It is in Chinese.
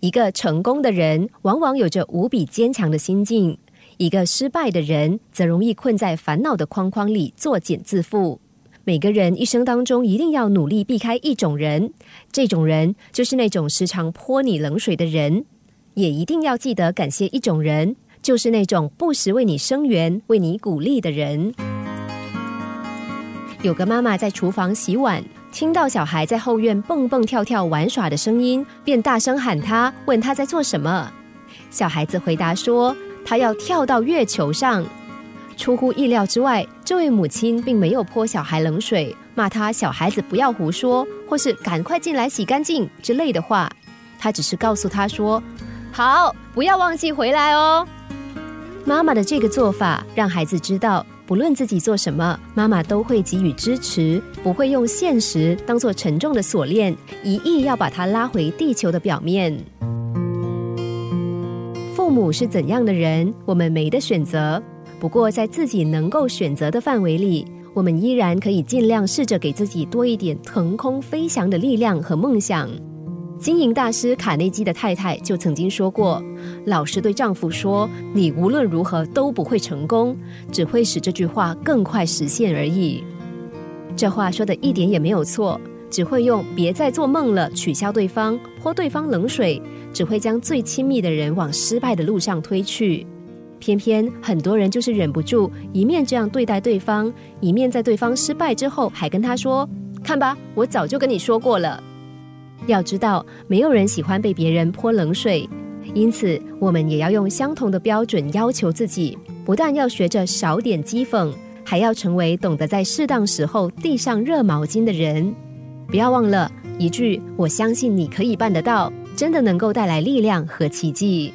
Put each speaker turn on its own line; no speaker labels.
一个成功的人往往有着无比坚强的心境，一个失败的人则容易困在烦恼的框框里作茧自缚。每个人一生当中一定要努力避开一种人，这种人就是那种时常泼你冷水的人；也一定要记得感谢一种人，就是那种不时为你声援、为你鼓励的人。有个妈妈在厨房洗碗。听到小孩在后院蹦蹦跳跳玩耍的声音，便大声喊他，问他在做什么。小孩子回答说：“他要跳到月球上。”出乎意料之外，这位母亲并没有泼小孩冷水，骂他小孩子不要胡说，或是赶快进来洗干净之类的话。他只是告诉他说：“好，不要忘记回来哦。”妈妈的这个做法，让孩子知道。不论自己做什么，妈妈都会给予支持，不会用现实当做沉重的锁链，一意要把它拉回地球的表面。父母是怎样的人，我们没得选择。不过，在自己能够选择的范围里，我们依然可以尽量试着给自己多一点腾空飞翔的力量和梦想。经营大师卡内基的太太就曾经说过：“老实对丈夫说，你无论如何都不会成功，只会使这句话更快实现而已。”这话说的一点也没有错，只会用“别再做梦了”取消对方，泼对方冷水，只会将最亲密的人往失败的路上推去。偏偏很多人就是忍不住，一面这样对待对方，一面在对方失败之后还跟他说：“看吧，我早就跟你说过了。”要知道，没有人喜欢被别人泼冷水，因此我们也要用相同的标准要求自己。不但要学着少点讥讽，还要成为懂得在适当时候递上热毛巾的人。不要忘了一句“我相信你可以办得到”，真的能够带来力量和奇迹。